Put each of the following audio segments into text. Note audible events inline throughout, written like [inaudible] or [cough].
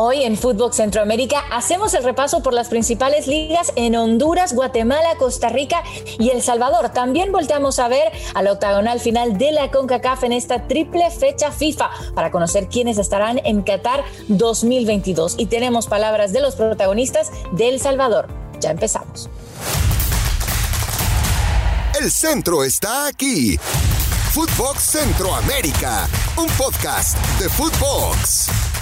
Hoy en Fútbol Centroamérica hacemos el repaso por las principales ligas en Honduras, Guatemala, Costa Rica y El Salvador. También volteamos a ver a la octagonal final de la CONCACAF en esta triple fecha FIFA para conocer quiénes estarán en Qatar 2022. Y tenemos palabras de los protagonistas de El Salvador. Ya empezamos. El centro está aquí. Footbox Centroamérica, un podcast de Footbox.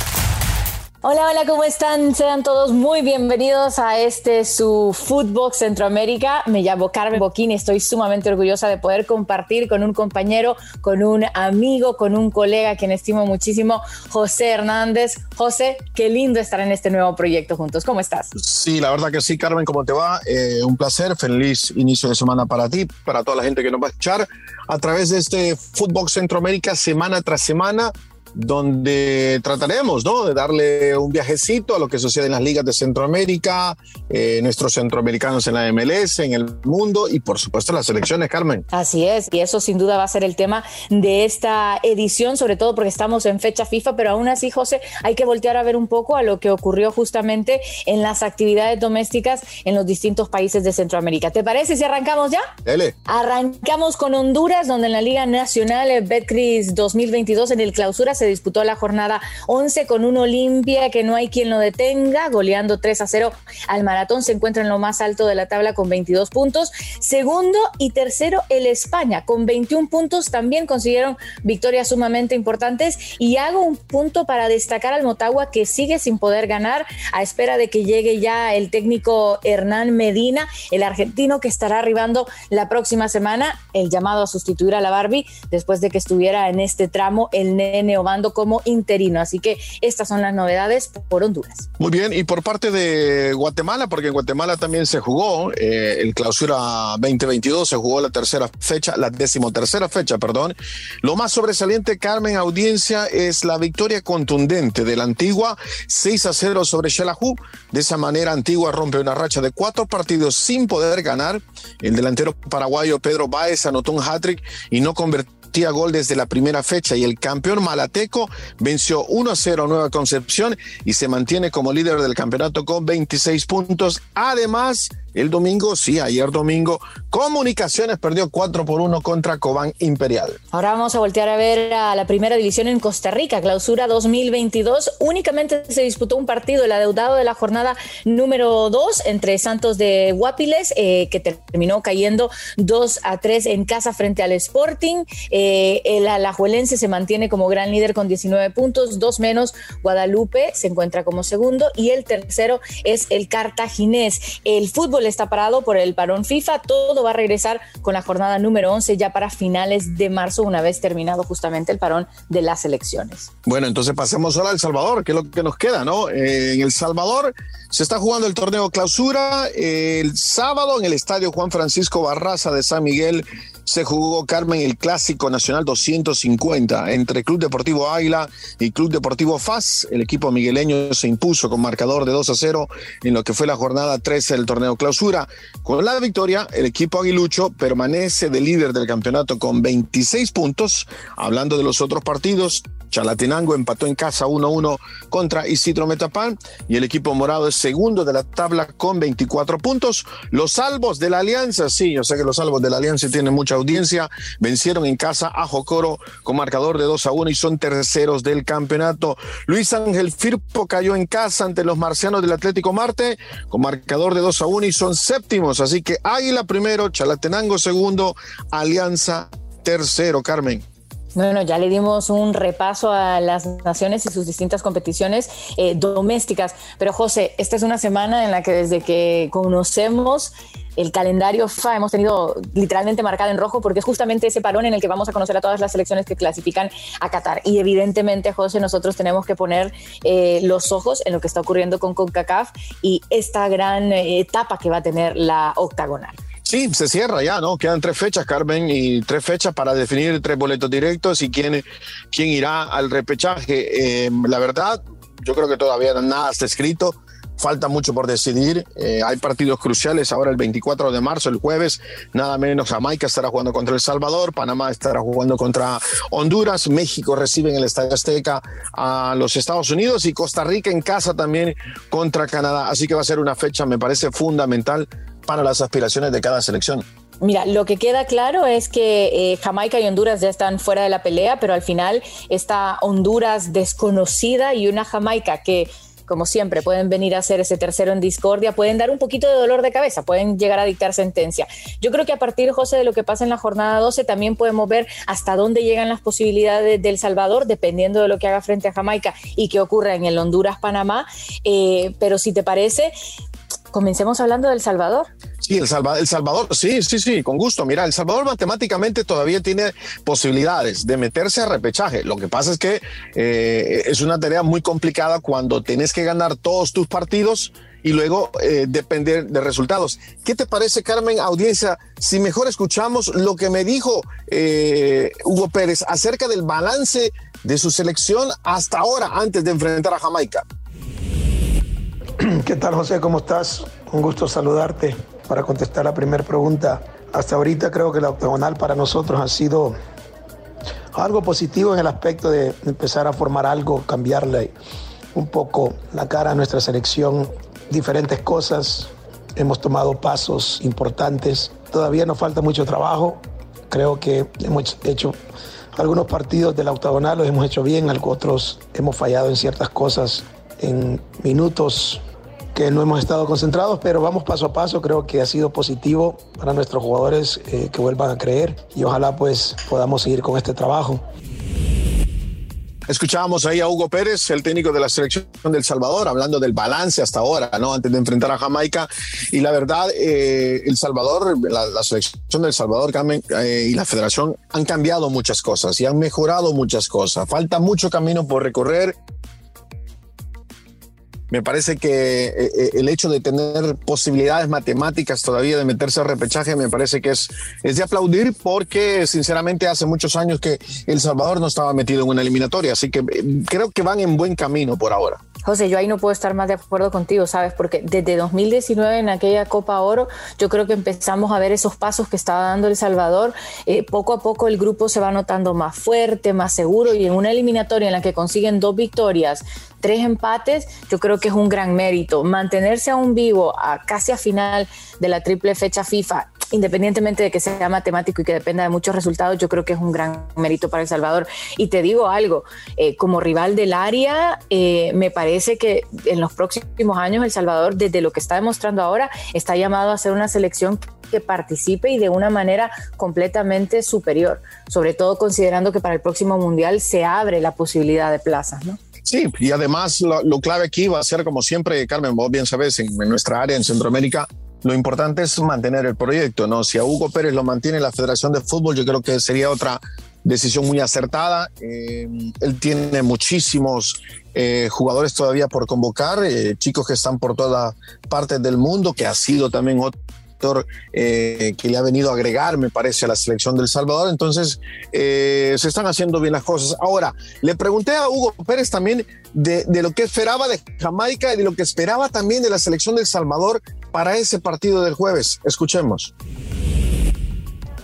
Hola, hola, ¿cómo están? Sean todos muy bienvenidos a este su Footbox Centroamérica. Me llamo Carmen Boquín estoy sumamente orgullosa de poder compartir con un compañero, con un amigo, con un colega quien estimo muchísimo, José Hernández. José, qué lindo estar en este nuevo proyecto juntos. ¿Cómo estás? Sí, la verdad que sí, Carmen, ¿cómo te va? Eh, un placer, feliz inicio de semana para ti, para toda la gente que nos va a escuchar a través de este Footbox Centroamérica semana tras semana donde trataremos ¿no? de darle un viajecito a lo que sucede en las ligas de Centroamérica, eh, nuestros centroamericanos en la MLS, en el mundo y por supuesto las elecciones, Carmen. Así es, y eso sin duda va a ser el tema de esta edición, sobre todo porque estamos en fecha FIFA, pero aún así, José, hay que voltear a ver un poco a lo que ocurrió justamente en las actividades domésticas en los distintos países de Centroamérica. ¿Te parece si arrancamos ya? Dele. Arrancamos con Honduras, donde en la Liga Nacional Betcris 2022 en el clausura se disputó la jornada 11 con un Olimpia que no hay quien lo detenga, goleando 3 a 0 al maratón. Se encuentra en lo más alto de la tabla con 22 puntos. Segundo y tercero, el España con 21 puntos. También consiguieron victorias sumamente importantes. Y hago un punto para destacar al Motagua que sigue sin poder ganar a espera de que llegue ya el técnico Hernán Medina, el argentino que estará arribando la próxima semana. El llamado a sustituir a la Barbie después de que estuviera en este tramo el nene Como interino. Así que estas son las novedades por Honduras. Muy bien, y por parte de Guatemala, porque en Guatemala también se jugó eh, el clausura 2022, se jugó la tercera fecha, la decimotercera fecha, perdón. Lo más sobresaliente, Carmen, audiencia, es la victoria contundente de la Antigua, 6 a 0 sobre Xelajú. De esa manera, Antigua rompe una racha de cuatro partidos sin poder ganar. El delantero paraguayo Pedro Báez anotó un hat-trick y no convirtió gol desde la primera fecha y el campeón malateco venció 1 a 0 a Nueva Concepción y se mantiene como líder del campeonato con 26 puntos. Además, el domingo, sí, ayer domingo, Comunicaciones perdió 4 por 1 contra Cobán Imperial. Ahora vamos a voltear a ver a la primera división en Costa Rica, clausura 2022. Únicamente se disputó un partido, el adeudado de la jornada número 2 entre Santos de Guapiles, eh, que terminó cayendo 2 a 3 en casa frente al Sporting. Eh, el Alajuelense se mantiene como gran líder con 19 puntos, dos menos. Guadalupe se encuentra como segundo y el tercero es el Cartaginés. El fútbol está parado por el parón FIFA. Todo va a regresar con la jornada número 11 ya para finales de marzo, una vez terminado justamente el parón de las elecciones. Bueno, entonces pasemos ahora a El Salvador, que es lo que nos queda, ¿no? Eh, en El Salvador se está jugando el torneo clausura. el sábado en el estadio Juan Francisco Barraza de San Miguel se jugó Carmen el Clásico Nacional 250 entre Club Deportivo Águila y Club Deportivo FAS. El equipo migueleño se impuso con marcador de 2 a 0 en lo que fue la jornada 13 del torneo clausura. Con la victoria, el equipo aguilucho permanece de líder del campeonato con 26 puntos. Hablando de los otros partidos, Chalatenango empató en casa 1-1 contra Isidro Metapán y el equipo morado es segundo de la tabla con 24 puntos. Los salvos de la Alianza, sí, yo sé que los salvos de la Alianza tienen mucha audiencia, vencieron en casa a Jocoro con marcador de 2 a 1 y son terceros del campeonato. Luis Ángel Firpo cayó en casa ante los marcianos del Atlético Marte con marcador de 2 a 1 y son séptimos, así que Águila primero, Chalatenango segundo, Alianza tercero, Carmen. Bueno, ya le dimos un repaso a las naciones y sus distintas competiciones eh, domésticas, pero José, esta es una semana en la que desde que conocemos el calendario FA hemos tenido literalmente marcado en rojo porque es justamente ese parón en el que vamos a conocer a todas las selecciones que clasifican a Qatar. Y evidentemente, José, nosotros tenemos que poner eh, los ojos en lo que está ocurriendo con CONCACAF y esta gran eh, etapa que va a tener la octagonal. Sí, se cierra ya, ¿no? Quedan tres fechas, Carmen, y tres fechas para definir tres boletos directos y quién, quién irá al repechaje. Eh, la verdad, yo creo que todavía nada está escrito. falta mucho por decidir. Eh, hay partidos cruciales ahora el 24 de marzo, el jueves, nada menos Jamaica estará jugando contra El Salvador, Panamá estará jugando contra Honduras, México recibe en el Estadio Azteca a los Estados Unidos y Costa Rica en casa también contra Canadá. Así que va a ser una fecha, me parece, fundamental para las aspiraciones de cada selección. Mira, lo que queda claro es que eh, Jamaica y Honduras ya están fuera de la pelea, pero al final está Honduras desconocida y una Jamaica que como siempre, pueden venir a hacer ese tercero en discordia, pueden dar un poquito de dolor de cabeza, pueden llegar a dictar sentencia. Yo creo que a partir, José, de lo que pasa en la jornada 12, también podemos ver hasta dónde llegan las posibilidades del Salvador, dependiendo de lo que haga frente a Jamaica y qué ocurra en el Honduras-Panamá. Eh, pero si te parece, comencemos hablando del Salvador. Sí, el Salvador, el Salvador, sí, sí, sí, con gusto. Mira, El Salvador matemáticamente todavía tiene posibilidades de meterse a repechaje. Lo que pasa es que eh, es una tarea muy complicada cuando tenés que ganar todos tus partidos y luego eh, depender de resultados. ¿Qué te parece, Carmen, audiencia, si mejor escuchamos lo que me dijo eh, Hugo Pérez acerca del balance de su selección hasta ahora, antes de enfrentar a Jamaica? [clears throat] ¿Qué tal, José? ¿Cómo estás? Un gusto saludarte para contestar la primera pregunta. Hasta ahorita creo que la octagonal para nosotros ha sido algo positivo en el aspecto de empezar a formar algo, cambiarle un poco la cara a nuestra selección, diferentes cosas. Hemos tomado pasos importantes. Todavía nos falta mucho trabajo. Creo que hemos hecho algunos partidos de la octagonal, los hemos hecho bien, otros hemos fallado en ciertas cosas, en minutos que no hemos estado concentrados, pero vamos paso a paso. Creo que ha sido positivo para nuestros jugadores eh, que vuelvan a creer y ojalá pues podamos seguir con este trabajo. Escuchábamos ahí a Hugo Pérez, el técnico de la selección del Salvador, hablando del balance hasta ahora, ¿no? Antes de enfrentar a Jamaica. Y la verdad, eh, El Salvador, la, selección del Salvador eh, y la federación han cambiado muchas cosas y han mejorado muchas cosas. Falta mucho camino por recorrer me parece que eh, eh, el hecho de tener posibilidades matemáticas todavía de meterse a repechaje me parece que es, es de aplaudir porque sinceramente hace muchos años que El Salvador no estaba metido en una eliminatoria, así que eh, creo que van en buen camino por ahora. José, yo ahí no puedo estar más de acuerdo contigo, ¿sabes? Porque desde 2019 en aquella Copa Oro, yo creo que empezamos a ver esos pasos que estaba dando El Salvador. poco a poco el grupo se va notando más fuerte, más seguro y en una eliminatoria en la que consiguen dos victorias, tres empates, yo creo que es un gran mérito. Mantenerse aún vivo a casi a final de la triple fecha FIFA, independientemente de que sea matemático y que dependa de muchos resultados, yo creo que es un gran mérito para El Salvador. Y te digo algo, eh, como rival del área, eh, me parece que en los próximos años El Salvador, desde lo que está demostrando ahora, está llamado a ser una selección que participe y de una manera completamente superior, sobre todo considerando que para el próximo mundial se abre la posibilidad de plazas, ¿no? Sí, y además lo, clave aquí va a ser, como siempre, Carmen, vos bien sabes, en, nuestra área, en Centroamérica, lo importante es mantener el proyecto, ¿no? Si a Hugo Pérez lo mantiene la Federación de Fútbol, yo creo que sería otra decisión muy acertada. Eh, él tiene muchísimos eh, jugadores todavía por convocar, eh, chicos que están por todas partes del mundo, que ha sido también otro eh, que le ha venido a agregar, me parece, a la selección del Salvador. Entonces, eh, se están haciendo bien las cosas. Ahora, le pregunté a Hugo Pérez también de, de, lo que esperaba de Jamaica y de lo que esperaba también de la selección del Salvador para ese partido del jueves. Escuchemos.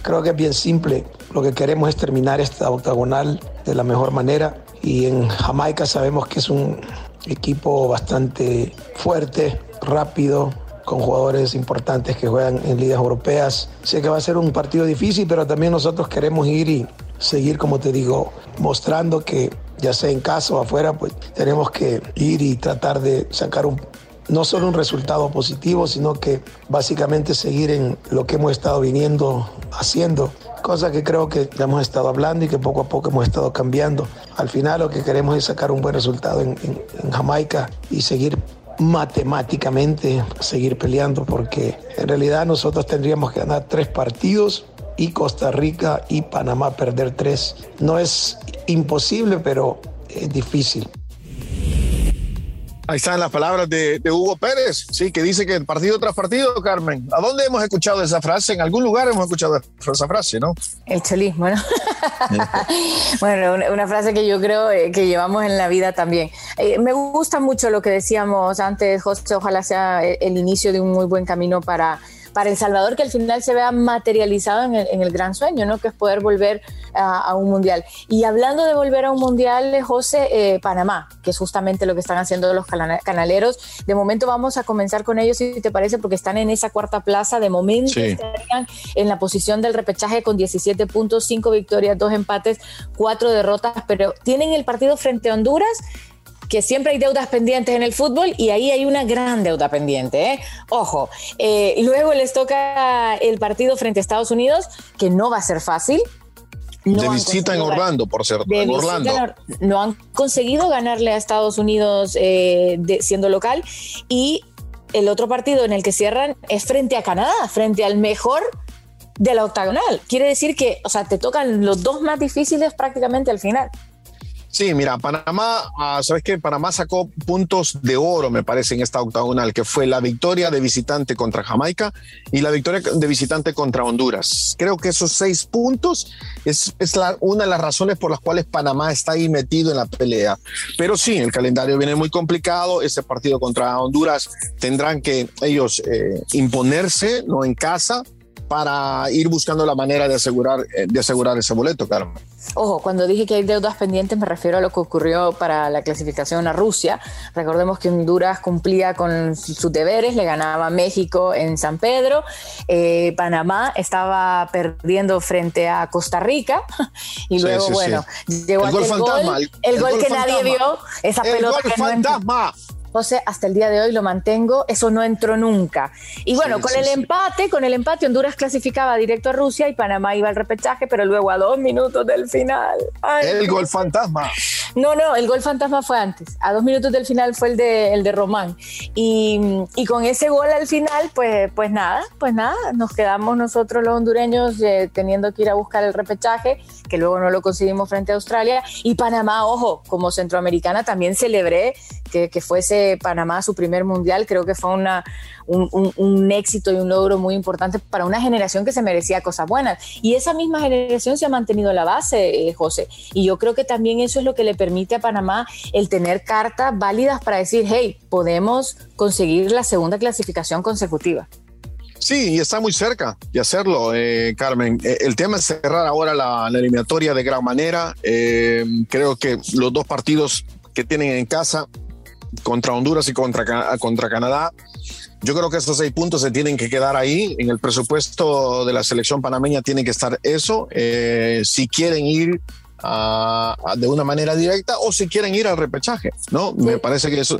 Creo que es bien simple. Lo que queremos es terminar esta octagonal de la mejor manera. Y en Jamaica sabemos que es un equipo bastante fuerte, rápido, con jugadores importantes que juegan en ligas europeas. Sé que va a ser un partido difícil, pero también nosotros queremos ir y seguir, como te digo, mostrando que ya sea en casa o afuera, pues tenemos que ir y tratar de sacar un, no solo un resultado positivo, sino que básicamente seguir en lo que hemos estado viniendo haciendo, cosa que creo que ya hemos estado hablando y que poco a poco hemos estado cambiando. Al final lo que queremos es sacar un buen resultado en, en Jamaica y seguir matemáticamente seguir peleando porque en realidad nosotros tendríamos que ganar tres partidos y Costa Rica y Panamá perder tres. No es imposible, pero es difícil. Ahí están las palabras de, Hugo Pérez, sí, que dice que partido tras partido, Carmen. ¿A dónde hemos escuchado esa frase? En algún lugar hemos escuchado esa frase, ¿no? El cholismo, ¿no? [laughs] bueno, una, frase que yo creo eh, que llevamos en la vida también. Eh, me gusta mucho lo que decíamos antes, José, ojalá sea el inicio de un muy buen camino para para El Salvador que al final se vea materializado en el, gran sueño, ¿no? que es poder volver a, un mundial. Y hablando de volver a un mundial, José, eh, Panamá, que es justamente lo que están haciendo los canaleros. De momento vamos a comenzar con ellos, si te parece, porque están en esa cuarta plaza. De momento estarían en la posición del repechaje con 17 puntos, 5 victorias, 2 empates, 4 derrotas, pero tienen el partido frente a Honduras que siempre hay deudas pendientes en el fútbol y ahí hay una gran deuda pendiente. ¿eh? Ojo, eh, luego les toca el partido frente a Estados Unidos, que no va a ser fácil. de visita en Orlando, por cierto. En Orlando. no han conseguido ganarle a Estados Unidos eh, siendo local. Y el otro partido en el que cierran es frente a Canadá, frente al mejor de la octagonal. Quiere decir que, o sea, te tocan los dos más difíciles prácticamente al final. Sí, mira, Panamá, ah, sabes que Panamá sacó puntos de oro, me parece, en esta octagonal, que fue la victoria de visitante contra Jamaica y la victoria de visitante contra Honduras. Creo que esos seis puntos es, la, una de las razones por las cuales Panamá está ahí metido en la pelea. Pero sí, el calendario viene muy complicado. Ese partido contra Honduras tendrán que ellos eh, imponerse, no en casa, para ir buscando la manera de asegurar, eh, de asegurar ese boleto, Carmen. Ojo, cuando dije que hay deudas pendientes me refiero a lo que ocurrió para la clasificación a Rusia. Recordemos que Honduras cumplía con sus deberes, le ganaba a México en San Pedro, eh, Panamá estaba perdiendo frente a Costa Rica [laughs] y luego, bueno, llegó el gol, fantasma, el, gol, que nadie vio, esa pelota que fantasma. José, hasta el día de hoy lo mantengo, eso no entró nunca. Y bueno, con el empate, con el empate, Honduras clasificaba directo a Rusia y Panamá iba al repechaje, pero luego a dos minutos del final. el gol fantasma. No, no, el gol fantasma fue antes. A dos minutos del final fue el de, el de Román. Y, con ese gol al final, pues, pues nada, pues nada, nos quedamos nosotros los hondureños eh, teniendo que ir a buscar el repechaje, que luego no lo conseguimos frente a Australia. Y Panamá, ojo, como centroamericana también celebré que, fuese Panamá su primer mundial, creo que fue una, un, éxito y un logro muy importante para una generación que se merecía cosas buenas. Y esa misma generación se ha mantenido en la base, eh, José. Y yo creo que también eso es lo que le permite a Panamá el tener cartas válidas para decir, hey, podemos conseguir la segunda clasificación consecutiva. Sí, y está muy cerca de hacerlo, eh, Carmen. Eh, el tema es cerrar ahora la, eliminatoria de gran manera. creo que los dos partidos que tienen en casa contra Honduras y contra, contra Canadá. Yo creo que esos seis puntos se tienen que quedar ahí. En el presupuesto de la selección panameña tiene que estar eso. Eh, si quieren ir de una manera directa o si quieren ir al repechaje, ¿no? Me parece que eso,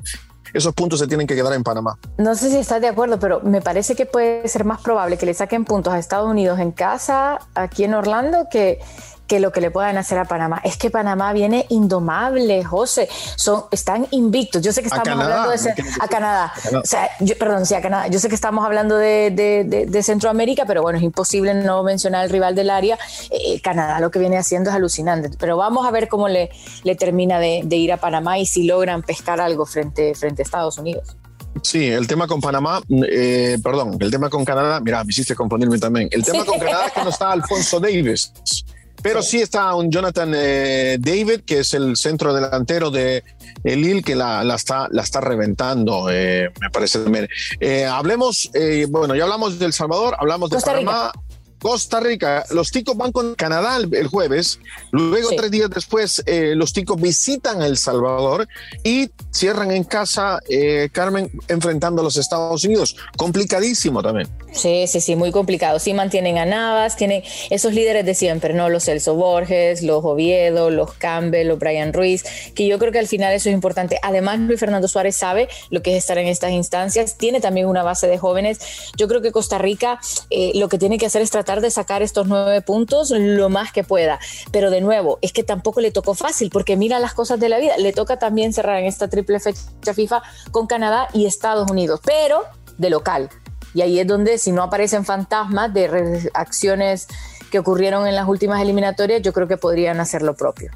esos puntos se tienen que quedar en Panamá. No sé si estás de acuerdo, pero me parece que puede ser más probable que le saquen puntos a Estados Unidos en casa, aquí en Orlando, que que lo que le puedan hacer a Panamá. Es que Panamá viene indomable, José. Son, están invictos. Yo sé que estamos hablando de a Canadá. O sea, perdón, sí, a Canadá. Yo sé que estamos hablando de, Centroamérica, pero bueno, es imposible no mencionar al rival del área. Eh, Canadá lo que viene haciendo es alucinante. Pero vamos a ver cómo le, le termina de, ir a Panamá y si logran pescar algo frente, frente a Estados Unidos. Sí, el tema con Panamá, eh, perdón, el tema con Canadá, mira, me hiciste confundirme también. El tema con Canadá es que no está Alfonso Davis. Pero sí, está un Jonathan eh, David, que es el centro delantero de el Lille, que la, está, la está reventando, eh, me parece también. Eh, hablemos, bueno, ya hablamos del Salvador, hablamos de Panamá. Costa Rica, los ticos van con Canadá el, jueves, luego tres días después eh, los ticos visitan El Salvador y cierran en casa, eh, Carmen, enfrentando a los Estados Unidos. Complicadísimo también. Sí, sí, sí, muy complicado. Sí mantienen a Navas, tienen esos líderes de siempre, ¿no? Los Celso Borges, los Oviedo, los Campbell, los Brian Ruiz, que yo creo que al final eso es importante. Además, Luis Fernando Suárez sabe lo que es estar en estas instancias, tiene también una base de jóvenes. Yo creo que Costa Rica eh, lo que tiene que hacer es tratar de sacar estos nueve puntos lo más que pueda. Pero de nuevo, es que tampoco le tocó fácil, porque mira las cosas de la vida. Le toca también cerrar en esta triple fecha FIFA con Canadá y Estados Unidos, pero de local. Y ahí es donde, si no aparecen fantasmas de acciones que ocurrieron en las últimas eliminatorias, yo creo que podrían hacer lo propio.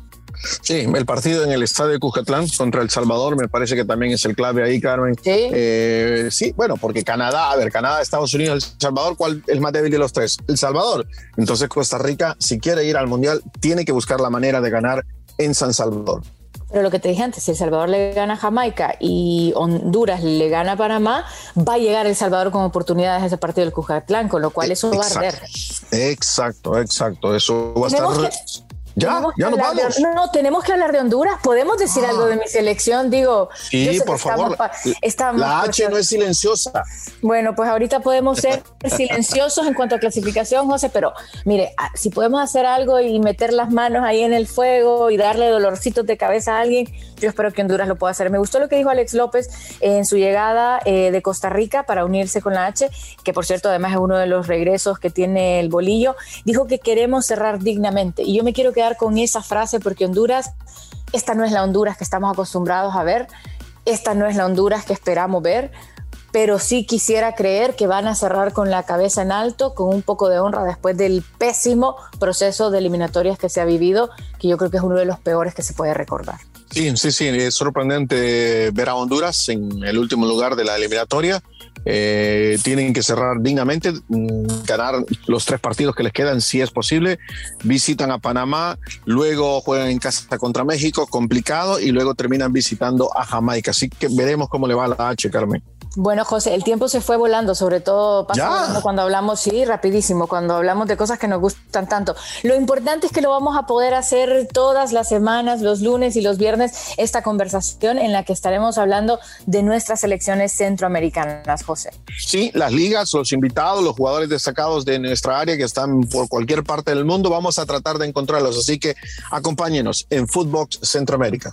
Sí, el partido en el estadio de Cujatlán contra El Salvador me parece que también es el clave ahí, Carmen. Sí. Eh, sí, bueno, porque Canadá, a ver, Canadá, Estados Unidos, El Salvador, ¿cuál es más débil de los tres? El Salvador. Entonces Costa Rica, si quiere ir al Mundial, tiene que buscar la manera de ganar en San Salvador. Pero lo que te dije antes, si El Salvador le gana a Jamaica y Honduras le gana a Panamá, va a llegar El Salvador con oportunidades a ese partido del Cujatlán, con lo cual eso va a arder. Exacto, exacto. Eso va a estar. Ya, ya nos vamos. no, tenemos que hablar de Honduras. Podemos decir algo de mi selección. Digo, sí, por favor. la H no es silenciosa. Bueno, pues ahorita podemos ser silenciosos en cuanto a clasificación, José, pero mire, ah, si podemos hacer algo y meter las manos ahí en el fuego y darle dolorcitos de cabeza a alguien, yo espero que Honduras lo pueda hacer. Me gustó lo que dijo Alex López en su llegada eh, de Costa Rica para unirse con la H, que por cierto además es uno de los regresos que tiene el bolillo. Dijo que queremos cerrar dignamente y yo me quiero quedar con esa frase porque Honduras, esta no es la Honduras que estamos acostumbrados a ver, esta no es la Honduras que esperamos ver, pero sí quisiera creer que van a cerrar con la cabeza en alto, con un poco de honra después del pésimo proceso de eliminatorias que se ha vivido, que yo creo que es uno de los peores que se puede recordar. Sí, sí, sí, es sorprendente ver a Honduras en el último lugar de la eliminatoria. Eh, tienen que cerrar dignamente, mm, ganar los tres partidos que les quedan si es posible. Visitan a Panamá, luego juegan en casa contra México, complicado, y luego terminan visitando a Jamaica. Así que veremos cómo le va a la H, Carmen. Bueno, José, el tiempo se fue volando, sobre todo cuando hablamos, sí, rapidísimo, cuando hablamos de cosas que nos gustan tanto. Lo importante es que lo vamos a poder hacer todas las semanas, los lunes y los viernes, esta conversación en la que estaremos hablando de nuestras selecciones centroamericanas, José. Sí, las ligas, los invitados, los jugadores destacados de nuestra área que están por cualquier parte del mundo, vamos a tratar de encontrarlos. Así que acompáñenos en Footbox Centroamérica.